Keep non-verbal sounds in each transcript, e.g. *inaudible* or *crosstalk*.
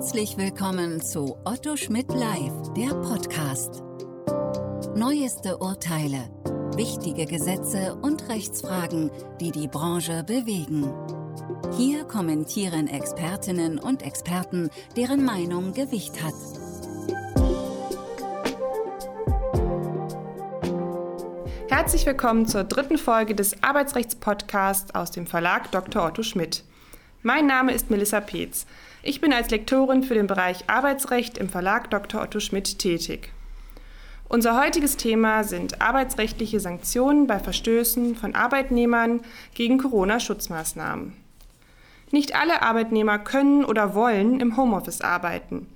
Herzlich willkommen zu Otto Schmidt Live, der Podcast. Neueste Urteile, wichtige Gesetze und Rechtsfragen, die die Branche bewegen. Hier kommentieren Expertinnen und Experten, deren Meinung Gewicht hat. Herzlich willkommen zur dritten Folge des Arbeitsrechtspodcasts aus dem Verlag Dr. Otto Schmidt. Mein Name ist Melissa Peetz. Ich bin als Lektorin für den Bereich Arbeitsrecht im Verlag Dr. Otto Schmidt tätig. Unser heutiges Thema sind arbeitsrechtliche Sanktionen bei Verstößen von Arbeitnehmern gegen Corona-Schutzmaßnahmen. Nicht alle Arbeitnehmer können oder wollen im Homeoffice arbeiten.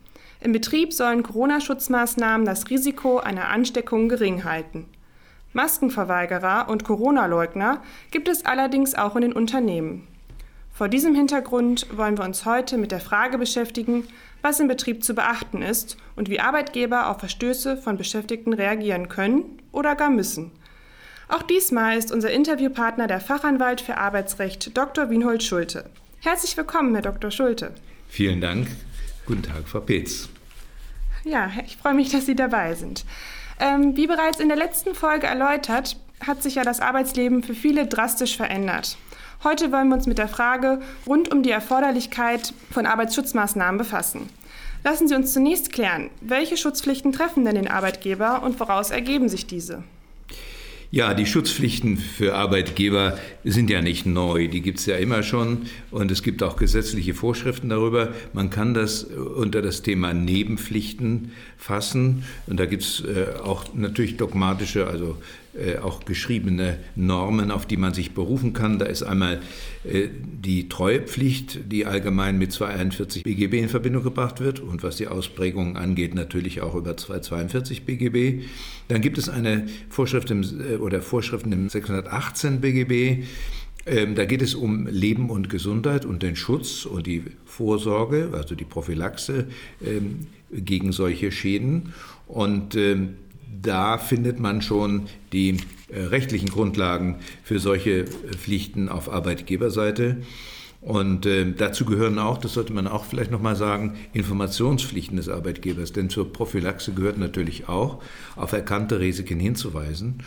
Im Betrieb sollen Corona-Schutzmaßnahmen das Risiko einer Ansteckung gering halten. Maskenverweigerer und Corona-Leugner gibt es allerdings auch in den Unternehmen. Vor diesem Hintergrund wollen wir uns heute mit der Frage beschäftigen, was im Betrieb zu beachten ist und wie Arbeitgeber auf Verstöße von Beschäftigten reagieren können oder gar müssen. Auch diesmal ist unser Interviewpartner der Fachanwalt für Arbeitsrecht Dr. Wienhold Schulte. Herzlich willkommen, Herr Dr. Schulte. Vielen Dank. Guten Tag, Frau Petz. Ja, ich freue mich, dass Sie dabei sind. Ähm, wie bereits in der letzten Folge erläutert, hat sich ja das Arbeitsleben für viele drastisch verändert. Heute wollen wir uns mit der Frage rund um die Erforderlichkeit von Arbeitsschutzmaßnahmen befassen. Lassen Sie uns zunächst klären, welche Schutzpflichten treffen denn den Arbeitgeber und woraus ergeben sich diese? Ja, die Schutzpflichten für Arbeitgeber sind ja nicht neu, die gibt es ja immer schon und es gibt auch gesetzliche Vorschriften darüber. Man kann das unter das Thema Nebenpflichten fassen und da gibt es äh, auch natürlich dogmatische, also äh, auch geschriebene Normen, auf die man sich berufen kann. Da ist einmal äh, die Treuepflicht, die allgemein mit 241 BGB in Verbindung gebracht wird und was die Ausprägungen angeht, natürlich auch über 242 BGB. Dann gibt es eine Vorschrift im, äh, oder Vorschriften im 618 BGB. Ähm, da geht es um Leben und Gesundheit und den Schutz und die Vorsorge, also die Prophylaxe ähm, gegen solche Schäden. Und ähm, da findet man schon die äh, rechtlichen Grundlagen für solche Pflichten auf Arbeitgeberseite. Und äh, dazu gehören auch, das sollte man auch vielleicht nochmal sagen, Informationspflichten des Arbeitgebers. Denn zur Prophylaxe gehört natürlich auch, auf erkannte Risiken hinzuweisen.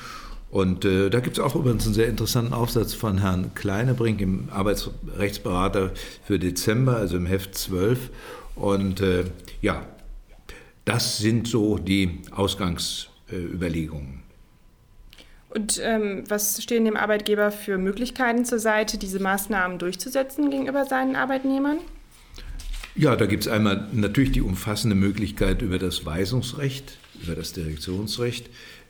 Und äh, da gibt es auch übrigens einen sehr interessanten Aufsatz von Herrn Kleinebrink im Arbeitsrechtsberater für Dezember, also im Heft 12. Und äh, ja, das sind so die Ausgangsüberlegungen. Und ähm, was stehen dem Arbeitgeber für Möglichkeiten zur Seite, diese Maßnahmen durchzusetzen gegenüber seinen Arbeitnehmern? Ja, da gibt es einmal natürlich die umfassende Möglichkeit über das Weisungsrecht, über das Direktionsrecht,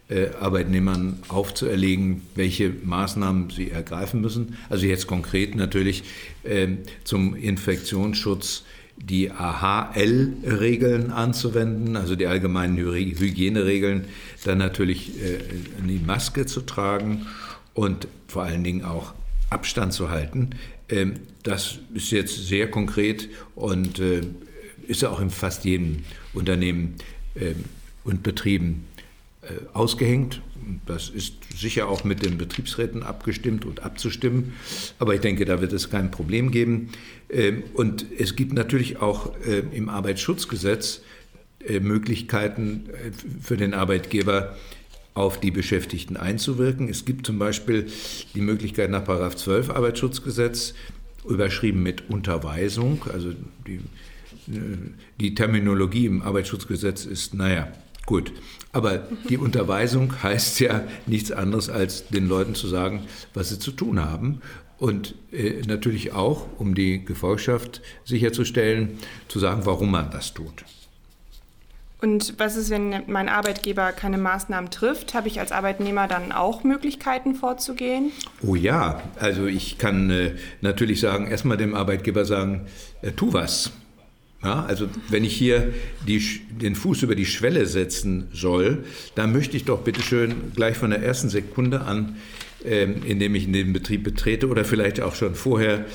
äh, Arbeitnehmern aufzuerlegen, welche Maßnahmen sie ergreifen müssen. Also jetzt konkret natürlich äh, zum Infektionsschutz die AHL-Regeln anzuwenden, also die allgemeinen Hygieneregeln, dann natürlich äh, die Maske zu tragen und vor allen Dingen auch Abstand zu halten. Ähm, das ist jetzt sehr konkret und äh, ist auch in fast jedem Unternehmen ähm, und Betrieben äh, ausgehängt. Das ist sicher auch mit den Betriebsräten abgestimmt und abzustimmen, aber ich denke, da wird es kein Problem geben. Ähm, und es gibt natürlich auch äh, im Arbeitsschutzgesetz äh, Möglichkeiten für den Arbeitgeber, auf die Beschäftigten einzuwirken. Es gibt zum Beispiel die Möglichkeit nach 12 Arbeitsschutzgesetz, überschrieben mit Unterweisung, also die, die Terminologie im Arbeitsschutzgesetz ist, naja, Gut, aber die Unterweisung heißt ja nichts anderes, als den Leuten zu sagen, was sie zu tun haben. Und äh, natürlich auch, um die Gefolgschaft sicherzustellen, zu sagen, warum man das tut. Und was ist, wenn mein Arbeitgeber keine Maßnahmen trifft? Habe ich als Arbeitnehmer dann auch Möglichkeiten vorzugehen? Oh ja, also ich kann äh, natürlich sagen, erstmal dem Arbeitgeber sagen, äh, tu was. Ja, also wenn ich hier die, den Fuß über die Schwelle setzen soll, dann möchte ich doch bitte schön gleich von der ersten Sekunde an, ähm, indem ich in den Betrieb betrete oder vielleicht auch schon vorher,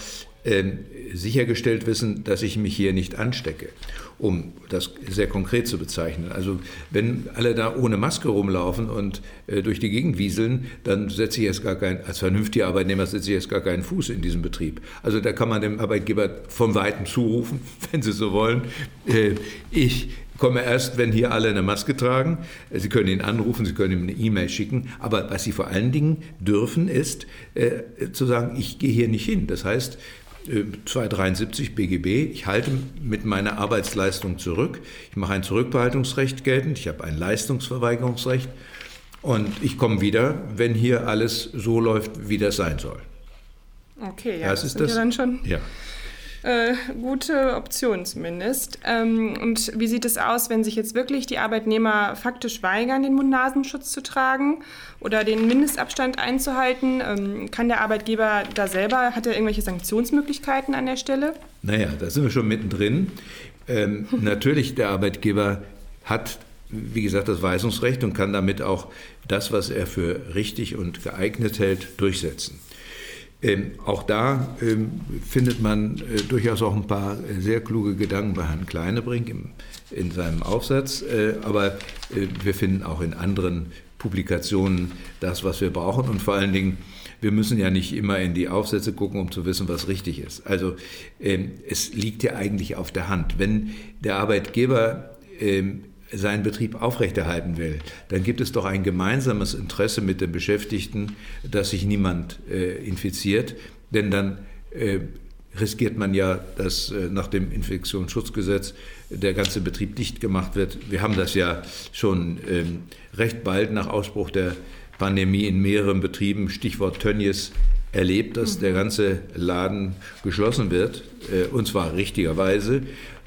ähm, sichergestellt wissen, dass ich mich hier nicht anstecke, um das sehr konkret zu bezeichnen. Also wenn alle da ohne Maske rumlaufen und äh, durch die Gegend wieseln, dann setze ich jetzt gar keinen, als vernünftiger Arbeitnehmer setze ich jetzt gar keinen Fuß in diesen Betrieb. Also da kann man dem Arbeitgeber von Weitem zurufen, *laughs* wenn Sie so wollen. Äh, ich komme erst, wenn hier alle eine Maske tragen. Sie können ihn anrufen, Sie können ihm eine E-Mail schicken. Aber was Sie vor allen Dingen dürfen, ist äh, zu sagen, ich gehe hier nicht hin. Das heißt, 273 äh, BGB, ich halte mit meiner Arbeitsleistung zurück. Ich mache ein Zurückbehaltungsrecht geltend, ich habe ein Leistungsverweigerungsrecht und ich komme wieder, wenn hier alles so läuft, wie das sein soll. Okay, ja, das, das ist das. Ja dann schon. Ja äh, gute Option zumindest. Ähm, und wie sieht es aus, wenn sich jetzt wirklich die Arbeitnehmer faktisch weigern, den Mund-Nasenschutz zu tragen oder den Mindestabstand einzuhalten? Ähm, kann der Arbeitgeber da selber, hat er irgendwelche Sanktionsmöglichkeiten an der Stelle? Naja, da sind wir schon mittendrin. Ähm, *laughs* natürlich, der Arbeitgeber hat wie gesagt, das Weisungsrecht und kann damit auch das, was er für richtig und geeignet hält, durchsetzen. Ähm, auch da ähm, findet man äh, durchaus auch ein paar äh, sehr kluge Gedanken bei Herrn Kleinebrink im, in seinem Aufsatz, äh, aber äh, wir finden auch in anderen Publikationen das, was wir brauchen und vor allen Dingen, wir müssen ja nicht immer in die Aufsätze gucken, um zu wissen, was richtig ist. Also ähm, es liegt ja eigentlich auf der Hand. Wenn der Arbeitgeber ähm, seinen Betrieb aufrechterhalten will, dann gibt es doch ein gemeinsames Interesse mit den Beschäftigten, dass sich niemand äh, infiziert, denn dann äh, riskiert man ja, dass äh, nach dem Infektionsschutzgesetz der ganze Betrieb dicht gemacht wird. Wir haben das ja schon ähm, recht bald nach Ausbruch der Pandemie in mehreren Betrieben, Stichwort Tönnies, erlebt, dass der ganze Laden geschlossen wird, äh, und zwar richtigerweise.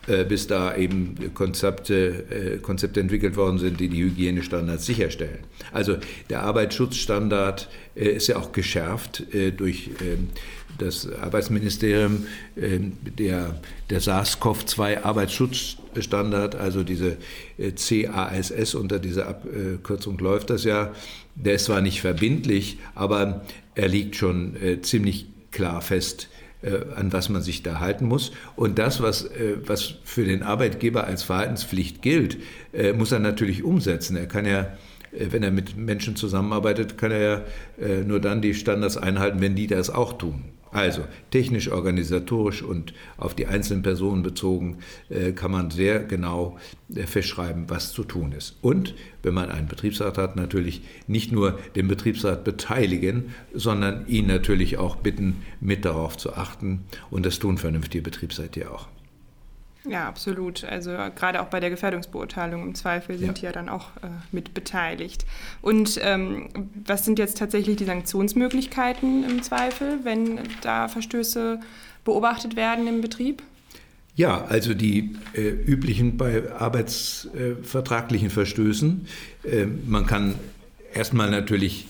Äh, bis da eben Konzepte, äh, Konzepte entwickelt worden sind, die die Hygienestandards sicherstellen. Also der Arbeitsschutzstandard äh, ist ja auch geschärft durch ähm, das Arbeitsministerium, der, der SARS-CoV-2 Arbeitsschutzstandard, also diese CASS, unter dieser Abkürzung läuft das ja, der ist zwar nicht verbindlich, aber er liegt schon ziemlich klar fest an was man sich da halten muss. Und das, was, äh, was für den Arbeitgeber als Verhaltenspflicht gilt, äh, muss er natürlich umsetzen. Er kann ja wenn er mit Menschen zusammenarbeitet, kann er ja nur dann die Standards einhalten, wenn die das auch tun. Also technisch, organisatorisch und auf die einzelnen Personen bezogen äh, kann man sehr genau äh, festschreiben, was zu tun ist. Und wenn man einen Betriebsrat hat, natürlich nicht nur den Betriebsrat beteiligen, sondern ihn natürlich auch bitten, mit darauf zu achten. Und das tun vernünftige Betriebsräte ja auch. Ja, absolut. Also gerade auch bei der Gefährdungsbeurteilung im Zweifel sind ja. die ja dann auch äh, mit beteiligt. Und ähm, was sind jetzt tatsächlich die Sanktionsmöglichkeiten im Zweifel, wenn da Verstöße beobachtet werden im Betrieb? Ja, also die äh, üblichen bei arbeitsvertraglichen äh, Verstößen. man kann erstmal natürlich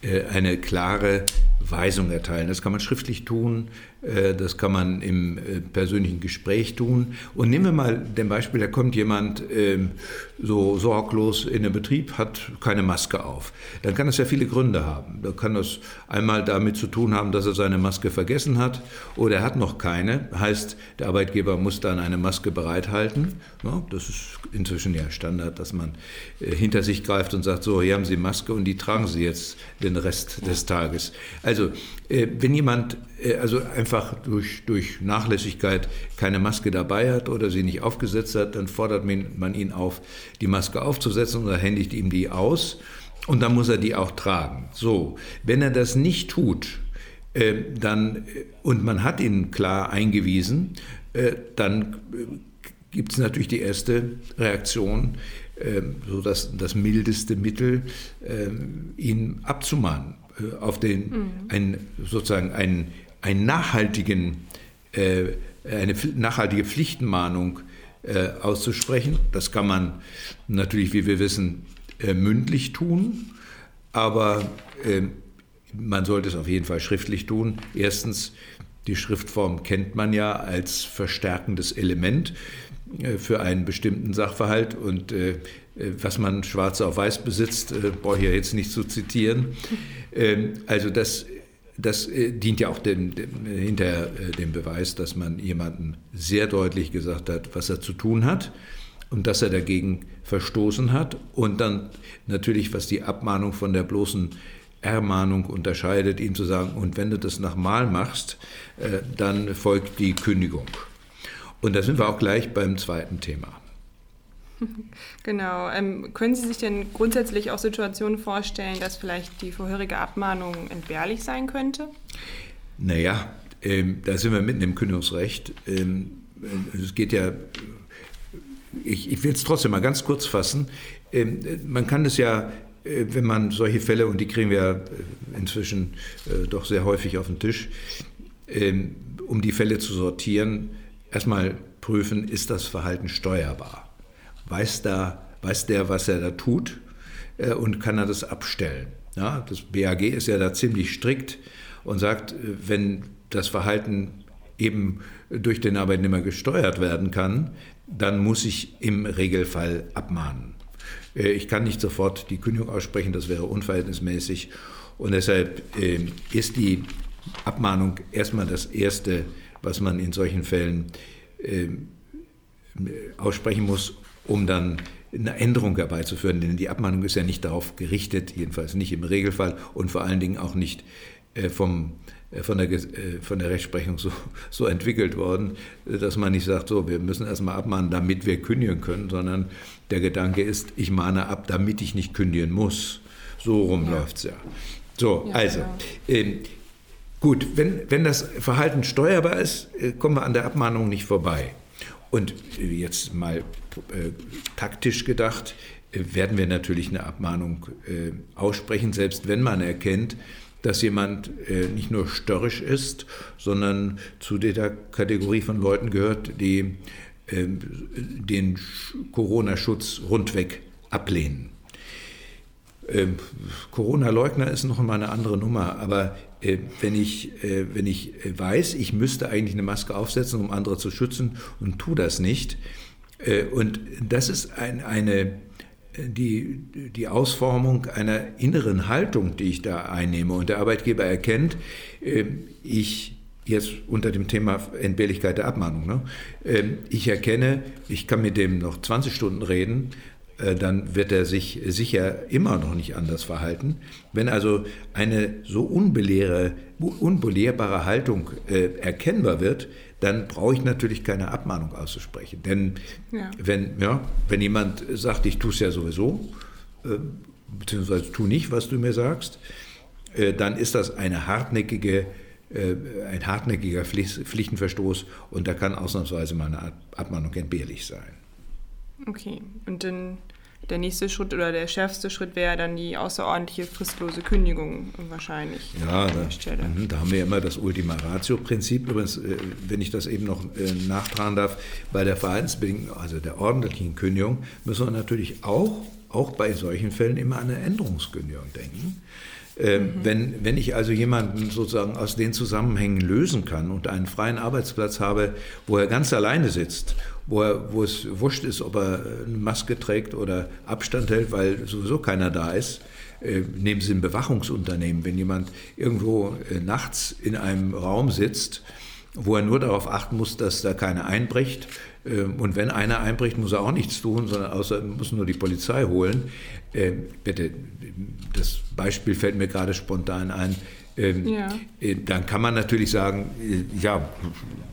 äh, eine klare Weisung erteilen. Das kann man schriftlich tun, äh, das kann man im äh, persönlichen Gespräch tun. Und nehmen wir mal den Beispiel, da kommt jemand ähm, so sorglos in den Betrieb, hat keine Maske auf. Dann kann das ja viele Gründe haben. Da kann das einmal damit zu tun haben, dass er seine Maske vergessen hat oder er hat noch keine. Heißt, der Arbeitgeber muss dann eine Maske bereithalten. das ist inzwischen ja Standard, dass man hinter sich greift und sagt, so, hier haben Sie Maske und die tragen Sie jetzt den Rest des Tages. Also äh, wenn jemand äh, also einfach durch, durch Nachlässigkeit keine Maske dabei hat oder sie nicht aufgesetzt hat, dann fordert man ihn auf, die Maske aufzusetzen oder händigt ihm die aus und dann muss er die auch tragen. So, wenn er das nicht tut, äh, dann, und man hat ihn klar eingewiesen, dann gibt es natürlich die erste Reaktion, so das, das mildeste Mittel, ihn abzumahnen. Äh, auf den, mhm. einen, sozusagen einen, einen nachhaltigen, äh, eine nachhaltige Pflichtenmahnung äh, auszusprechen. Das kann man natürlich, wie wir wissen, äh, mündlich tun, aber äh, man sollte es auf jeden Fall schriftlich tun. Erstens, die Schriftform kennt man ja als verstärkendes Element äh, für einen bestimmten Sachverhalt und äh, was man schwarz auf weiß besitzt, äh, brauche ich ja jetzt nicht zu zitieren. Ähm, also das das äh, dient ja auch dem, dem, hinterher äh, dem Beweis, dass man jemandem sehr deutlich gesagt hat, was er zu tun hat und dass er dagegen verstoßen hat. Und dann natürlich, was die Abmahnung von der bloßen Ermahnung unterscheidet, ihm zu sagen, und wenn du das nochmal machst, äh, dann folgt die Kündigung. Und da sind wir auch gleich beim zweiten Thema. *laughs* Genau. Ähm, können Sie sich denn grundsätzlich auch Situationen vorstellen, dass vielleicht die vorherige Abmahnung entbehrlich sein könnte? Naja, ähm, da sind wir mitten im Kündigungsrecht. Ähm, es geht ja, ich, ich will es trotzdem mal ganz kurz fassen. Ähm, man kann es ja, äh, wenn man solche Fälle, und die kriegen wir äh, inzwischen äh, doch sehr häufig auf den Tisch, ähm, um die Fälle zu sortieren, erstmal prüfen, ist das Verhalten steuerbar? Weiß, da, weiß der, was er da tut äh, und kann er das abstellen. Ja, das BAG ist ja da ziemlich strikt und sagt, äh, wenn das Verhalten eben durch den Arbeitnehmer gesteuert werden kann, dann muss ich im Regelfall abmahnen. Äh, ich kann nicht sofort die Kündigung aussprechen, das wäre unverhältnismäßig. Und deshalb äh, ist die Abmahnung erstmal das Erste, was man in solchen Fällen aussprechen muss, um dann eine Änderung herbeizuführen. Denn die Abmahnung ist ja nicht darauf gerichtet, jedenfalls nicht im Regelfall und vor allen Dingen auch nicht äh, vom, äh, von, der, äh, von der Rechtsprechung so, *laughs* so entwickelt worden, dass man nicht sagt, so, wir müssen erstmal abmahnen, damit wir kündigen können, sondern der Gedanke ist, ich mahne ab, damit ich nicht kündigen muss. So rum ja. läuft es ja. So, ja, also. Genau. Ähm, gut, wenn, wenn das Verhalten steuerbar ist, kommen wir an der Abmahnung nicht vorbei. Und jetzt mal äh, taktisch gedacht, äh, werden wir natürlich eine Abmahnung äh, aussprechen, selbst wenn man erkennt, dass jemand äh, nicht nur störrisch ist, sondern zu der Kategorie von Leuten gehört, die ähm, den Corona-Schutz rundweg ablehnen. Ähm, Corona-Leugner ist noch mal eine andere Nummer, aber äh, wenn, ich, äh, wenn ich weiß, ich müsste eigentlich eine Maske aufsetzen, um andere zu schützen und tue das nicht, äh, und das ist ein, eine, die, die Ausformung einer inneren Haltung, die ich da einnehme. Und der Arbeitgeber erkennt, ich jetzt unter dem Thema Entbehrlichkeit der Abmahnung. Ne? Ich erkenne, ich kann mit dem noch 20 Stunden reden, äh, dann wird er sich sicher immer noch nicht anders verhalten. Wenn also eine so unbelehrbare Haltung äh, erkennbar wird, dann brauche ich natürlich keine Abmahnung auszusprechen. Denn ja. Wenn, ja, wenn jemand sagt, ich tue es ja sowieso, äh, beziehungsweise tu nicht, was du mir sagst, äh, dann ist das eine hartnäckige äh, ein hartnäckiger Pflichtenverstoß und da kann ausnahmsweise mal eine Abmahnung entbehrlich sein. Okay, und dann der nächste Schritt oder der schärfste Schritt wäre dann die außerordentliche fristlose Kündigung wahrscheinlich. Ja, da, mhm, da haben wir immer das Ultima Ratio-Prinzip. Übrigens, äh, wenn ich das eben noch äh, nachtragen darf, bei der Verhaltensbedingten, also der ordentlichen Kündigung, müssen wir natürlich auch, auch bei solchen Fällen immer an eine Änderungskündigung denken. Ähm, mhm. Wenn, wenn ich also jemanden sozusagen aus den Zusammenhängen lösen kann und einen freien Arbeitsplatz habe, wo er ganz alleine sitzt wo, er, wo es wurscht ist, ob er eine Maske trägt oder Abstand hält, weil sowieso keiner da ist. Äh, nehmen Sie ein Bewachungsunternehmen, wenn jemand irgendwo äh, nachts in einem Raum sitzt, wo er nur darauf achten muss, dass da keiner einbricht. Äh, und wenn einer einbricht, muss er auch nichts tun, sondern außer muss nur die Polizei holen. Äh, bitte, das Beispiel fällt mir gerade spontan ein. Ähm, ja. Äh, dann kann man natürlich sagen, äh, ja,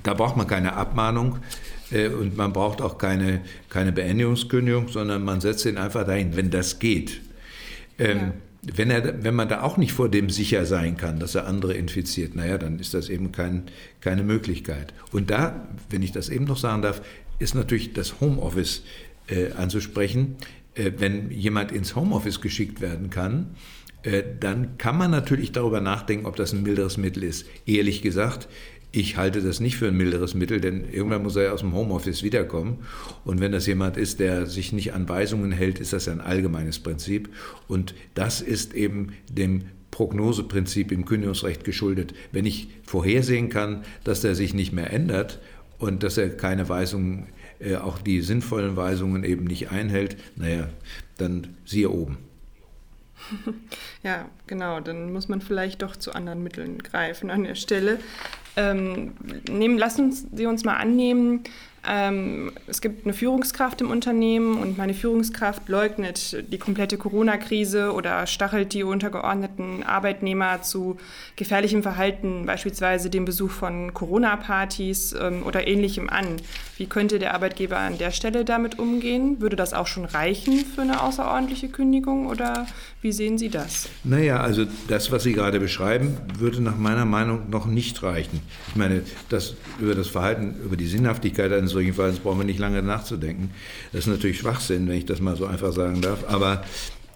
da braucht man keine Abmahnung. Äh, und man braucht auch keine, keine Beendigungskündigung, sondern man setzt ihn einfach dahin, wenn das geht. Ähm, ja. wenn, er, wenn man da auch nicht vor dem sicher sein kann, dass er andere infiziert, naja, dann ist das eben kein, keine Möglichkeit. Und da, wenn ich das eben noch sagen darf, ist natürlich das Homeoffice äh, anzusprechen. Äh, wenn jemand ins Homeoffice geschickt werden kann, äh, dann kann man natürlich darüber nachdenken, ob das ein milderes Mittel ist. Ehrlich gesagt, ich halte das nicht für ein milderes Mittel, denn irgendwann muss er ja aus dem Homeoffice wiederkommen. Und wenn das jemand ist, der sich nicht an Weisungen hält, ist das ein allgemeines Prinzip. Und das ist eben dem Prognoseprinzip im Kündigungsrecht geschuldet. Wenn ich vorhersehen kann, dass er sich nicht mehr ändert und dass er keine Weisungen, äh, auch die sinnvollen Weisungen eben nicht einhält, naja, dann siehe oben. *laughs* Ja, genau. Dann muss man vielleicht doch zu anderen Mitteln greifen an der Stelle. Ähm, nehmen, lassen Sie uns mal annehmen, ähm, es gibt eine Führungskraft im Unternehmen und meine Führungskraft leugnet die komplette Corona-Krise oder stachelt die untergeordneten Arbeitnehmer zu gefährlichem Verhalten, beispielsweise dem Besuch von Corona-Partys ähm, oder ähnlichem an. Wie könnte der Arbeitgeber an der Stelle damit umgehen? Würde das auch schon reichen für eine außerordentliche Kündigung oder wie sehen Sie das? Naja, also das, was Sie gerade beschreiben, würde nach meiner Meinung noch nicht reichen. Ich meine, das, über das Verhalten, über die Sinnhaftigkeit eines solchen Verhaltens brauchen wir nicht lange nachzudenken. Das ist natürlich Schwachsinn, wenn ich das mal so einfach sagen darf. Aber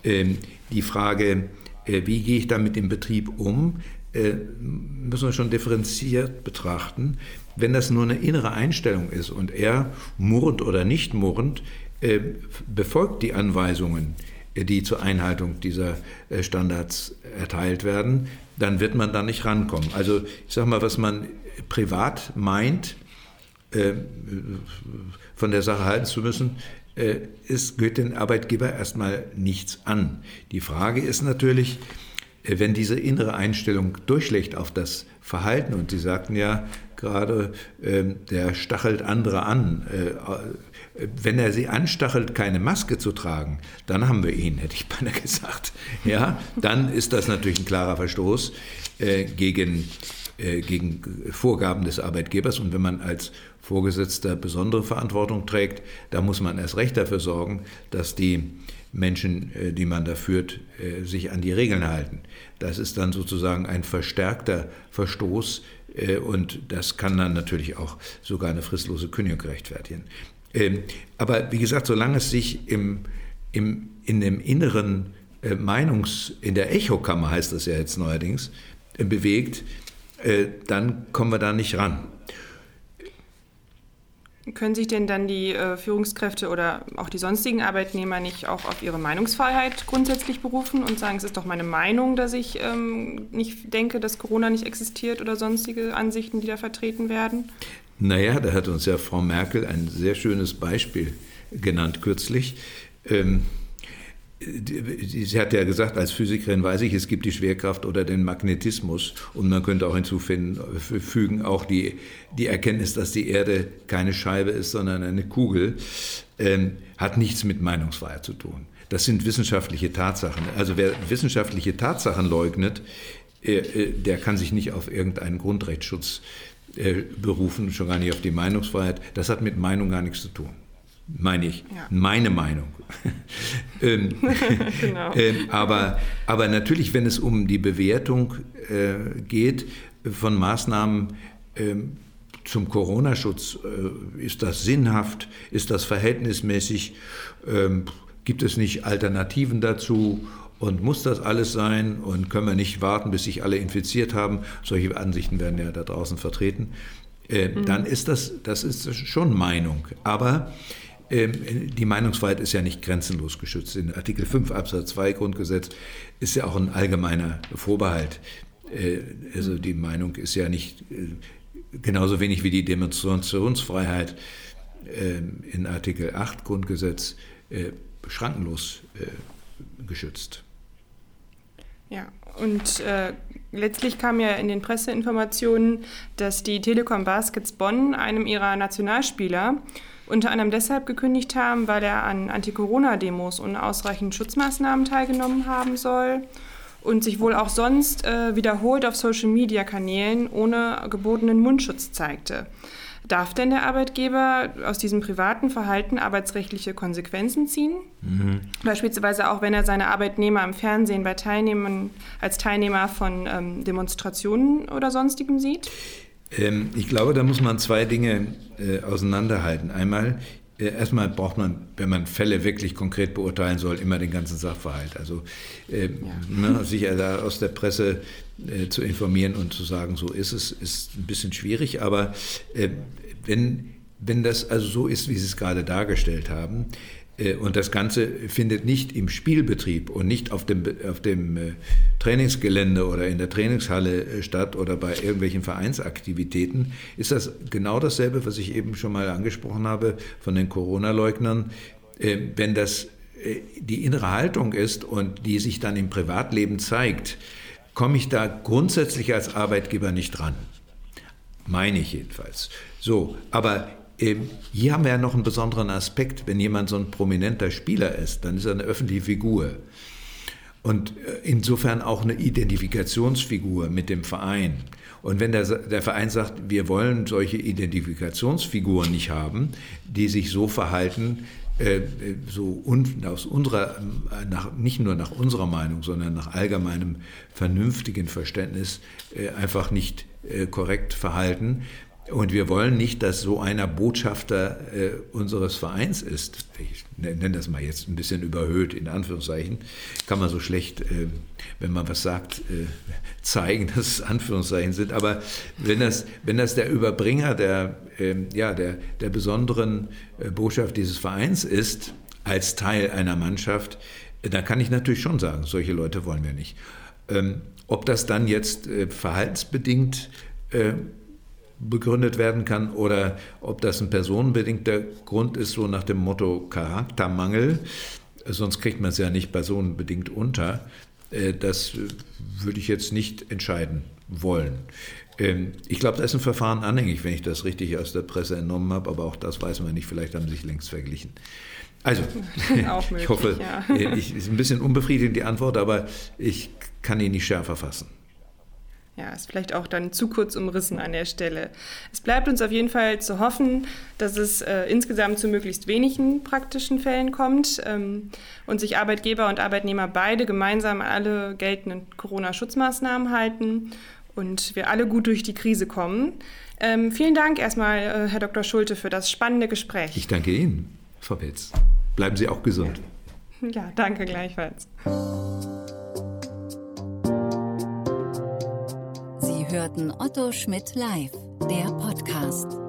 ähm, die Frage, äh, wie gehe ich da mit dem Betrieb um, äh, müssen wir schon differenziert betrachten. Wenn das nur eine innere Einstellung ist und er murrend oder nicht murrend äh, befolgt die Anweisungen, äh, die zur Einhaltung dieser äh, Standards erteilt werden, dann wird man da nicht rankommen. Also ich sage mal, was man privat meint, äh, von der Sache halten zu müssen, es geht den Arbeitgeber erstmal nichts an. Die Frage ist natürlich, wenn diese innere Einstellung durchschlägt auf das Verhalten, und Sie sagten ja gerade, der stachelt andere an, wenn er sie anstachelt, keine Maske zu tragen, dann haben wir ihn, hätte ich beinahe *laughs* gesagt. Ja, dann ist das natürlich ein klarer Verstoß äh, gegen, äh, gegen Vorgaben des Arbeitgebers. Und wenn man als Vorgesetzter besondere Verantwortung trägt, da muss man erst recht dafür sorgen, dass die Menschen, äh, die man da führt, äh, sich an die Regeln halten. Das ist dann sozusagen ein verstärkter Verstoß äh, und das kann dann natürlich auch sogar eine fristlose Kündigung rechtfertigen. Ähm, aber wie gesagt, solange es sich im, im, in dem inneren äh, Meinungs-, in der Echokammer heißt das ja jetzt neuerdings, äh, bewegt, äh, dann kommen wir da nicht ran. Können sich denn dann die äh, Führungskräfte oder auch die sonstigen Arbeitnehmer nicht auch auf ihre Meinungsfreiheit grundsätzlich berufen und sagen, es ist doch meine Meinung, dass ich ähm, nicht denke, dass Corona nicht existiert oder sonstige Ansichten, die da vertreten werden? Naja, da hat uns ja Frau Merkel ein sehr schönes Beispiel genannt kürzlich. Ähm, sie hat ja gesagt, als Physikerin weiß ich, es gibt die Schwerkraft oder den Magnetismus und man könnte auch hinzufügen, auch die, die Erkenntnis, dass die Erde keine Scheibe ist, sondern eine Kugel, ähm, hat nichts mit Meinungsfreiheit zu tun. Das sind wissenschaftliche Tatsachen. Also wer wissenschaftliche Tatsachen leugnet, äh, äh, der kann sich nicht auf irgendeinen Grundrechtsschutz äh, berufen, schon gar nicht auf die Meinungsfreiheit. Das hat mit Meinung gar nichts zu tun. Meine ich. Ja. Meine Meinung. *laughs* ähm, genau. *laughs* ähm, aber, aber natürlich, wenn es um die Bewertung äh, geht von Maßnahmen ähm, zum Corona-Schutz, äh, ist das sinnhaft, ist das verhältnismäßig, ähm, gibt es nicht Alternativen dazu und muss das alles sein und können wir nicht warten, bis sich alle infiziert haben? Solche Ansichten werden ja da draußen vertreten. Äh, mhm. Dann ist das, das ist schon Meinung. Aber die Meinungsfreiheit ist ja nicht grenzenlos geschützt. In Artikel 5 Absatz 2 Grundgesetz ist ja auch ein allgemeiner Vorbehalt. Äh, also die Meinung ist ja nicht äh, genauso wenig wie die Demonstrationsfreiheit äh, in Artikel 8 Grundgesetz schrankenlos geschützt. Ja, und äh, letztlich kam ja in den Presseinformationen, dass die Telekom Baskets Bonn einem ihrer Nationalspieler unter anderem deshalb gekündigt haben, weil er an Anti-Corona-Demos und ausreichend Schutzmaßnahmen teilgenommen haben soll und sich wohl auch sonst äh, wiederholt auf Social-Media-Kanälen ohne gebotenen Mundschutz zeigte. Darf denn der Arbeitgeber aus diesem privaten Verhalten arbeitsrechtliche Konsequenzen ziehen? Mhm. Beispielsweise auch, wenn er seine Arbeitnehmer im Fernsehen bei Teilnehmern als Teilnehmer von ähm, Demonstrationen oder sonstigem sieht? Ähm, ich glaube, da muss man zwei Dinge äh, auseinanderhalten. Einmal, äh, erstmal braucht man, wenn man Fälle wirklich konkret beurteilen soll, immer den ganzen Sachverhalt. Also äh, ja. ne, sich da aus der Presse äh, zu informieren und zu sagen, so ist es, ist ein bisschen schwierig. Aber äh, wenn, wenn das also so ist, wie Sie es gerade dargestellt haben, und das Ganze findet nicht im Spielbetrieb und nicht auf dem, auf dem äh, Trainingsgelände oder in der Trainingshalle äh, statt oder bei irgendwelchen Vereinsaktivitäten, ist das genau dasselbe, was ich eben schon mal angesprochen habe von den Corona-Leugnern. Wenn das äh, die innere Haltung ist und die sich dann im Privatleben zeigt, komme ich da grundsätzlich als Arbeitgeber nicht dran. Meine ich jedenfalls. So, aber hier haben wir ja noch einen besonderen Aspekt. Wenn jemand so ein prominenter Spieler ist, dann ist er eine öffentliche Figur. Und äh, insofern auch eine Identifikationsfigur mit dem Verein. Und wenn der, der, Verein sagt, wir wollen solche Identifikationsfiguren nicht haben, die sich so verhalten, äh, so un, aus unserer, nach, nicht nur nach unserer Meinung, sondern nach allgemeinem vernünftigen Verständnis äh, einfach nicht äh, korrekt verhalten, und wir wollen nicht, dass so einer Botschafter äh, unseres Vereins ist. Ich nenne das mal jetzt ein bisschen überhöht, in Anführungszeichen. Kann man so schlecht, äh, wenn man was sagt, äh, zeigen, *laughs* dass es Anführungszeichen sind. Aber wenn das, wenn das der Überbringer der, ähm, ja, der, der besonderen äh, Botschaft dieses Vereins ist, als Teil einer Mannschaft, äh, dann kann ich natürlich schon sagen, solche Leute wollen wir nicht. Ähm, ob das dann jetzt äh, verhaltensbedingt begründet werden kann oder ob das ein personenbedingter Grund ist, so nach dem Motto Charaktermangel. Sonst kriegt man es ja nicht personenbedingt unter. Äh, das würde ich jetzt nicht entscheiden wollen. Ähm, ich glaube, da ist ein Verfahren anhängig, wenn ich das richtig aus der Presse entnommen habe, aber auch das weiß man nicht. Vielleicht haben sie sich längst verglichen. Also, *laughs* *laughs* möglich, ich hoffe, ja. ich, ist ein bisschen unbefriedigend die Antwort, aber ich kann ihn nicht schärfer fassen. Ja, ist vielleicht auch dann zu kurz umrissen an der Stelle. Es bleibt uns auf jeden Fall zu hoffen, dass es äh, insgesamt zu möglichst wenigen praktischen Fällen kommt ähm, und sich Arbeitgeber und Arbeitnehmer beide gemeinsam alle geltenden Corona-Schutzmaßnahmen halten und wir alle gut durch die Krise kommen. Ähm, vielen Dank erstmal, äh, Herr Dr. Schulte, für das spannende Gespräch. Ich danke Ihnen, Frau Petz. Bleiben Sie auch gesund. Ja, danke gleichfalls. Hörten Otto Schmidt live, der Podcast.